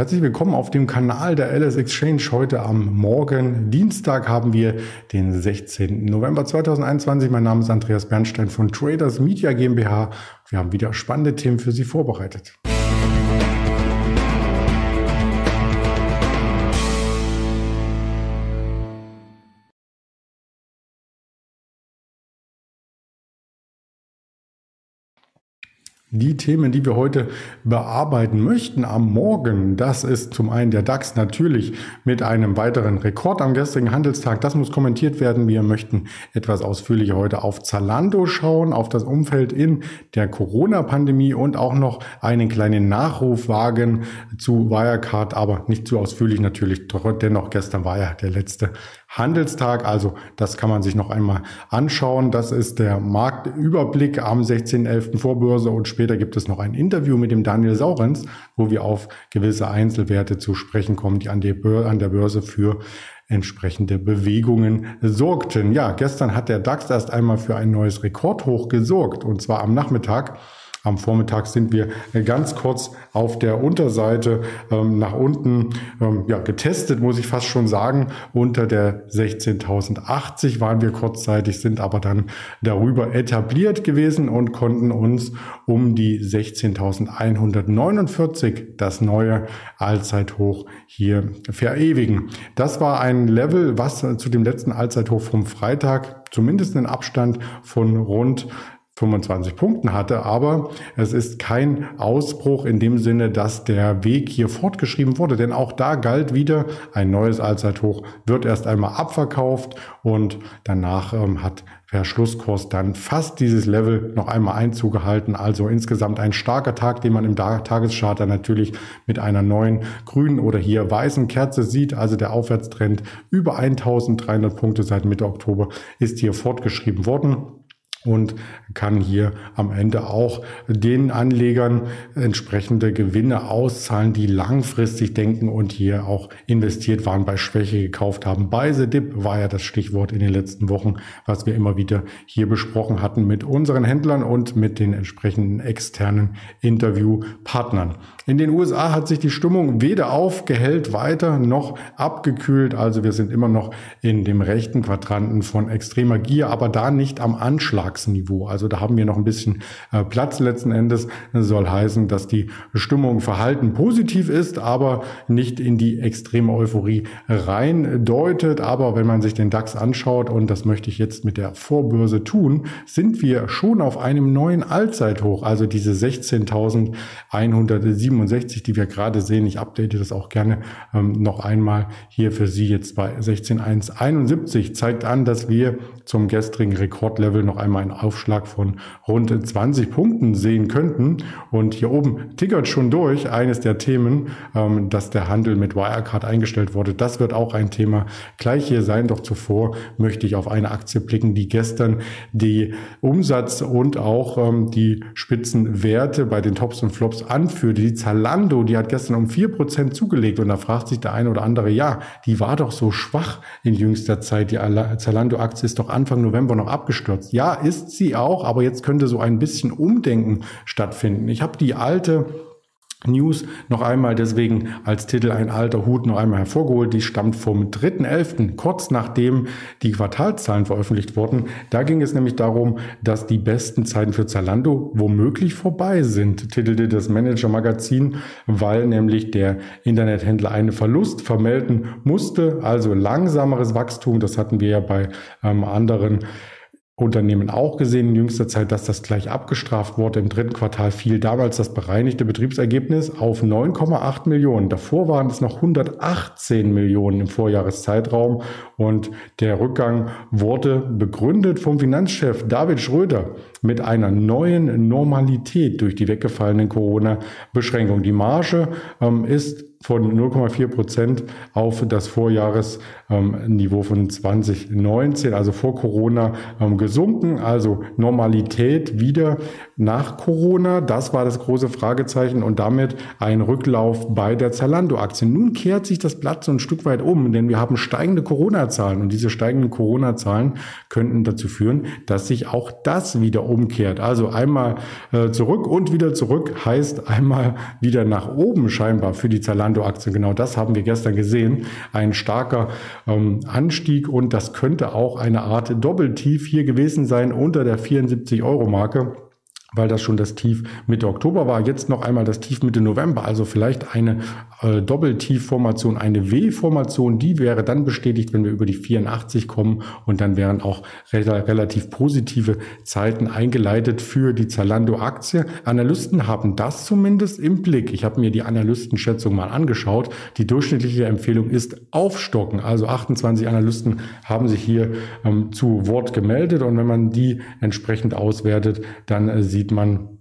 Herzlich willkommen auf dem Kanal der LS Exchange. Heute am Morgen, Dienstag, haben wir den 16. November 2021. Mein Name ist Andreas Bernstein von Traders Media GmbH. Wir haben wieder spannende Themen für Sie vorbereitet. Die Themen, die wir heute bearbeiten möchten am Morgen, das ist zum einen der DAX natürlich mit einem weiteren Rekord am gestrigen Handelstag. Das muss kommentiert werden. Wir möchten etwas ausführlicher heute auf Zalando schauen, auf das Umfeld in der Corona-Pandemie und auch noch einen kleinen Nachruf wagen zu Wirecard, aber nicht zu ausführlich natürlich. Dennoch, gestern war ja der letzte Handelstag. Also das kann man sich noch einmal anschauen. Das ist der Marktüberblick am 16.11. Vorbörse und später gibt es noch ein Interview mit dem Daniel Saurens, wo wir auf gewisse Einzelwerte zu sprechen kommen, die an, der Börse für entsprechende Bewegungen sorgten. Ja, gestern hat der DAX erst einmal für ein neues Rekordhoch gesorgt und zwar am Nachmittag. Am Vormittag sind wir ganz kurz auf der Unterseite ähm, nach unten ähm, ja, getestet, muss ich fast schon sagen. Unter der 16.080 waren wir kurzzeitig, sind aber dann darüber etabliert gewesen und konnten uns um die 16.149, das neue Allzeithoch hier verewigen. Das war ein Level, was zu dem letzten Allzeithoch vom Freitag zumindest einen Abstand von rund 25 Punkten hatte, aber es ist kein Ausbruch in dem Sinne, dass der Weg hier fortgeschrieben wurde, denn auch da galt wieder ein neues Allzeithoch, wird erst einmal abverkauft und danach ähm, hat per Schlusskurs dann fast dieses Level noch einmal einzugehalten. Also insgesamt ein starker Tag, den man im Tagescharter natürlich mit einer neuen grünen oder hier weißen Kerze sieht. Also der Aufwärtstrend über 1300 Punkte seit Mitte Oktober ist hier fortgeschrieben worden und kann hier am Ende auch den Anlegern entsprechende Gewinne auszahlen, die langfristig denken und hier auch investiert waren, bei Schwäche gekauft haben. Bei The Dip war ja das Stichwort in den letzten Wochen, was wir immer wieder hier besprochen hatten mit unseren Händlern und mit den entsprechenden externen Interviewpartnern. In den USA hat sich die Stimmung weder aufgehellt weiter noch abgekühlt. Also wir sind immer noch in dem rechten Quadranten von extremer Gier, aber da nicht am Anschlag. Vertragsniveau. Also da haben wir noch ein bisschen äh, Platz letzten Endes. Das soll heißen, dass die Stimmung verhalten positiv ist, aber nicht in die extreme Euphorie rein deutet. Aber wenn man sich den DAX anschaut, und das möchte ich jetzt mit der Vorbörse tun, sind wir schon auf einem neuen Allzeithoch. Also diese 16.167, die wir gerade sehen. Ich update das auch gerne ähm, noch einmal hier für Sie jetzt bei 16.171 zeigt an, dass wir zum gestrigen Rekordlevel noch einmal einen Aufschlag von rund 20 Punkten sehen könnten. Und hier oben tickert schon durch eines der Themen, ähm, dass der Handel mit Wirecard eingestellt wurde. Das wird auch ein Thema gleich hier sein. Doch zuvor möchte ich auf eine Aktie blicken, die gestern die Umsatz und auch ähm, die Spitzenwerte bei den Tops und Flops anführte. Die Zalando, die hat gestern um vier Prozent zugelegt. Und da fragt sich der eine oder andere, ja, die war doch so schwach in jüngster Zeit. Die Zalando-Aktie ist doch Anfang November noch abgestürzt. Ja, ist sie auch, aber jetzt könnte so ein bisschen Umdenken stattfinden. Ich habe die alte News noch einmal deswegen als Titel ein alter Hut noch einmal hervorgeholt. Die stammt vom 3.11., kurz nachdem die Quartalzahlen veröffentlicht wurden. Da ging es nämlich darum, dass die besten Zeiten für Zalando womöglich vorbei sind, titelte das Manager-Magazin, weil nämlich der Internethändler einen Verlust vermelden musste, also langsameres Wachstum. Das hatten wir ja bei ähm, anderen Unternehmen auch gesehen in jüngster Zeit, dass das gleich abgestraft wurde. Im dritten Quartal fiel damals das bereinigte Betriebsergebnis auf 9,8 Millionen. Davor waren es noch 118 Millionen im Vorjahreszeitraum. Und der Rückgang wurde begründet vom Finanzchef David Schröder mit einer neuen Normalität durch die weggefallenen Corona-Beschränkungen. Die Marge ähm, ist von 0,4 Prozent auf das Vorjahresniveau von 2019, also vor Corona, ähm, gesunken. Also Normalität wieder nach Corona. Das war das große Fragezeichen und damit ein Rücklauf bei der Zalando-Aktie. Nun kehrt sich das Blatt so ein Stück weit um, denn wir haben steigende Corona-Zahlen und diese steigenden Corona-Zahlen könnten dazu führen, dass sich auch das wieder umkehrt. Also einmal äh, zurück und wieder zurück heißt einmal wieder nach oben scheinbar für die Zalando-Aktie. Genau das haben wir gestern gesehen. Ein starker ähm, Anstieg und das könnte auch eine Art Doppeltief hier gewesen sein unter der 74 Euro Marke weil das schon das Tief Mitte Oktober war, jetzt noch einmal das Tief Mitte November, also vielleicht eine äh, Doppeltiefformation, eine W-Formation, die wäre dann bestätigt, wenn wir über die 84 kommen und dann wären auch re relativ positive Zeiten eingeleitet für die Zalando-Aktie. Analysten haben das zumindest im Blick. Ich habe mir die Analystenschätzung mal angeschaut. Die durchschnittliche Empfehlung ist aufstocken, also 28 Analysten haben sich hier ähm, zu Wort gemeldet und wenn man die entsprechend auswertet, dann äh, sieht sieht man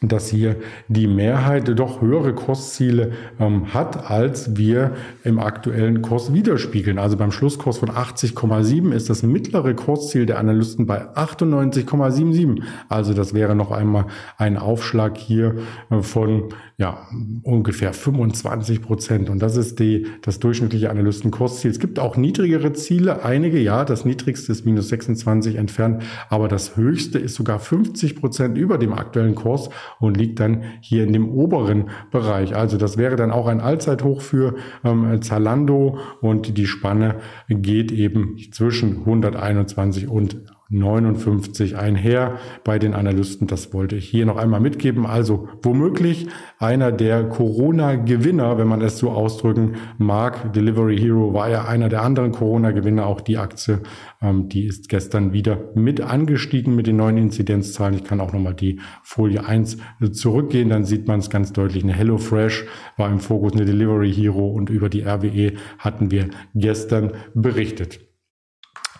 dass hier die Mehrheit doch höhere Kursziele ähm, hat, als wir im aktuellen Kurs widerspiegeln. Also beim Schlusskurs von 80,7 ist das mittlere Kursziel der Analysten bei 98,77. Also das wäre noch einmal ein Aufschlag hier äh, von ja, ungefähr 25 Prozent. Und das ist die, das durchschnittliche Analystenkursziel. Es gibt auch niedrigere Ziele, einige, ja, das niedrigste ist minus 26 entfernt, aber das höchste ist sogar 50 Prozent über dem aktuellen Kurs und liegt dann hier in dem oberen Bereich. Also das wäre dann auch ein Allzeithoch für ähm, Zalando und die Spanne geht eben zwischen 121 und 59 einher bei den Analysten. Das wollte ich hier noch einmal mitgeben. Also womöglich einer der Corona-Gewinner, wenn man es so ausdrücken mag. Delivery Hero war ja einer der anderen Corona-Gewinner. Auch die Aktie, ähm, die ist gestern wieder mit angestiegen mit den neuen Inzidenzzahlen. Ich kann auch nochmal die Folie 1 zurückgehen. Dann sieht man es ganz deutlich. Eine HelloFresh war im Fokus, eine Delivery Hero und über die RWE hatten wir gestern berichtet.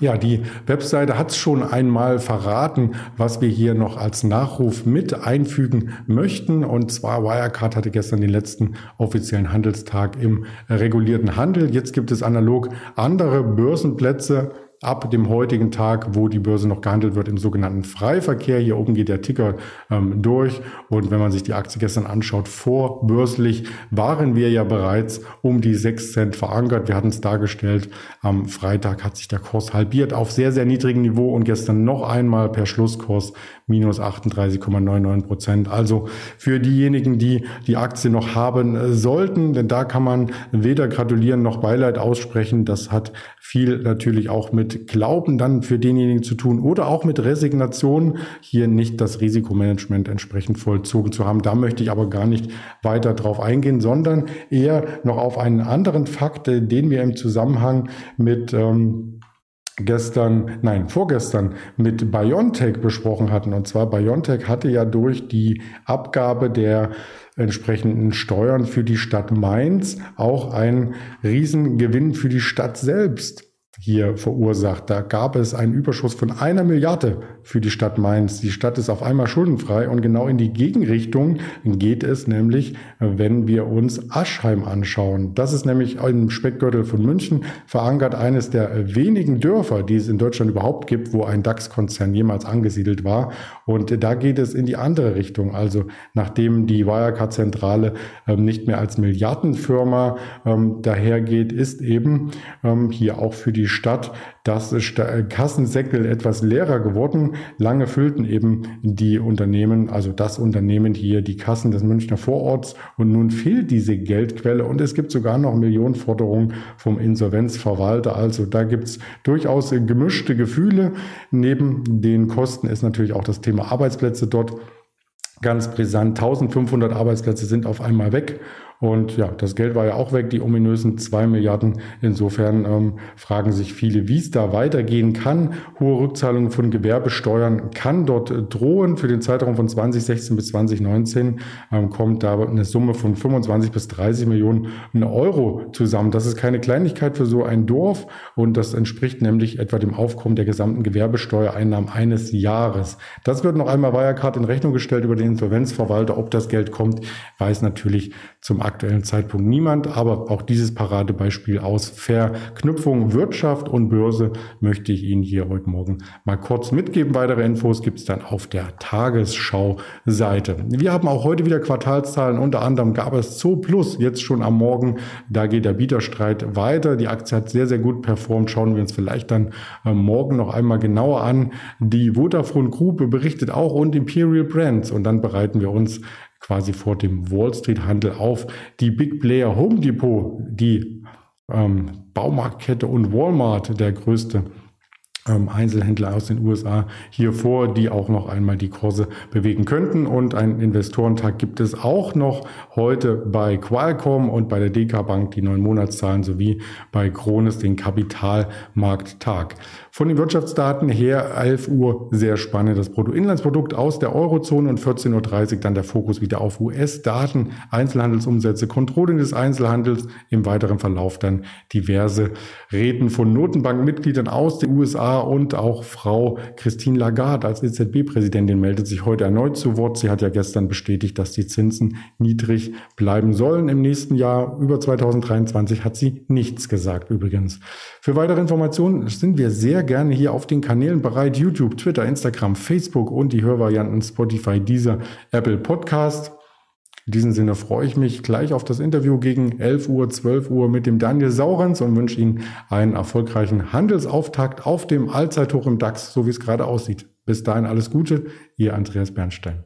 Ja, die Webseite hat schon einmal verraten, was wir hier noch als Nachruf mit einfügen möchten. Und zwar Wirecard hatte gestern den letzten offiziellen Handelstag im regulierten Handel. Jetzt gibt es analog andere Börsenplätze ab dem heutigen Tag, wo die Börse noch gehandelt wird, im sogenannten Freiverkehr. Hier oben geht der Ticker ähm, durch. Und wenn man sich die Aktie gestern anschaut, vorbörslich waren wir ja bereits um die 6 Cent verankert. Wir hatten es dargestellt. Am Freitag hat sich der Kurs halbiert auf sehr, sehr niedrigem Niveau und gestern noch einmal per Schlusskurs minus 38,99 Prozent. Also für diejenigen, die die Aktie noch haben äh, sollten, denn da kann man weder gratulieren noch Beileid aussprechen. Das hat viel natürlich auch mit mit Glauben dann für denjenigen zu tun oder auch mit Resignation, hier nicht das Risikomanagement entsprechend vollzogen zu haben. Da möchte ich aber gar nicht weiter drauf eingehen, sondern eher noch auf einen anderen Fakt, äh, den wir im Zusammenhang mit ähm, gestern, nein, vorgestern mit BioNTech besprochen hatten. Und zwar BioNTech hatte ja durch die Abgabe der entsprechenden Steuern für die Stadt Mainz auch einen Riesengewinn für die Stadt selbst hier verursacht. Da gab es einen Überschuss von einer Milliarde für die Stadt Mainz. Die Stadt ist auf einmal schuldenfrei und genau in die Gegenrichtung geht es nämlich, wenn wir uns Aschheim anschauen. Das ist nämlich im Speckgürtel von München verankert eines der wenigen Dörfer, die es in Deutschland überhaupt gibt, wo ein DAX-Konzern jemals angesiedelt war. Und da geht es in die andere Richtung. Also nachdem die Wirecard-Zentrale ähm, nicht mehr als Milliardenfirma ähm, dahergeht, ist eben ähm, hier auch für die Stadt das Kassensäckel etwas leerer geworden. Lange füllten eben die Unternehmen, also das Unternehmen hier, die Kassen des Münchner Vororts und nun fehlt diese Geldquelle und es gibt sogar noch Millionenforderungen vom Insolvenzverwalter. Also da gibt es durchaus gemischte Gefühle. Neben den Kosten ist natürlich auch das Thema Arbeitsplätze dort ganz brisant. 1500 Arbeitsplätze sind auf einmal weg und ja, das Geld war ja auch weg, die ominösen zwei Milliarden. Insofern ähm, fragen sich viele, wie es da weitergehen kann. Hohe Rückzahlungen von Gewerbesteuern kann dort äh, drohen. Für den Zeitraum von 2016 bis 2019 ähm, kommt da eine Summe von 25 bis 30 Millionen Euro zusammen. Das ist keine Kleinigkeit für so ein Dorf und das entspricht nämlich etwa dem Aufkommen der gesamten Gewerbesteuereinnahmen eines Jahres. Das wird noch einmal Wirecard in Rechnung gestellt über den Insolvenzverwalter. Ob das Geld kommt, weiß natürlich zum aktuellen Zeitpunkt niemand. Aber auch dieses Paradebeispiel aus Verknüpfung Wirtschaft und Börse möchte ich Ihnen hier heute Morgen mal kurz mitgeben. Weitere Infos gibt es dann auf der Tagesschau-Seite. Wir haben auch heute wieder Quartalszahlen. Unter anderem gab es Zoo Plus jetzt schon am Morgen. Da geht der Bieterstreit weiter. Die Aktie hat sehr, sehr gut performt. Schauen wir uns vielleicht dann äh, morgen noch einmal genauer an. Die Vodafone Group berichtet auch und Imperial Brands. Und dann bereiten wir uns quasi vor dem Wall Street Handel auf. Die Big Player Home Depot, die ähm, Baumarktkette und Walmart, der größte Einzelhändler aus den USA hier vor, die auch noch einmal die Kurse bewegen könnten. Und einen Investorentag gibt es auch noch heute bei Qualcomm und bei der DK Bank die neun Monatszahlen sowie bei Krones den Kapitalmarkttag. Von den Wirtschaftsdaten her 11 Uhr sehr spannend. Das Bruttoinlandsprodukt aus der Eurozone und 14.30 Uhr dann der Fokus wieder auf US-Daten, Einzelhandelsumsätze, Controlling des Einzelhandels, im weiteren Verlauf dann diverse Reden von Notenbankmitgliedern aus den USA und auch Frau Christine Lagarde als EZB-Präsidentin meldet sich heute erneut zu Wort. Sie hat ja gestern bestätigt, dass die Zinsen niedrig bleiben sollen im nächsten Jahr. Über 2023 hat sie nichts gesagt übrigens. Für weitere Informationen sind wir sehr gerne hier auf den Kanälen bereit. YouTube, Twitter, Instagram, Facebook und die Hörvarianten Spotify, dieser Apple Podcast. In diesem Sinne freue ich mich gleich auf das Interview gegen 11 Uhr, 12 Uhr mit dem Daniel Saurens und wünsche Ihnen einen erfolgreichen Handelsauftakt auf dem Allzeithoch im DAX, so wie es gerade aussieht. Bis dahin alles Gute, Ihr Andreas Bernstein.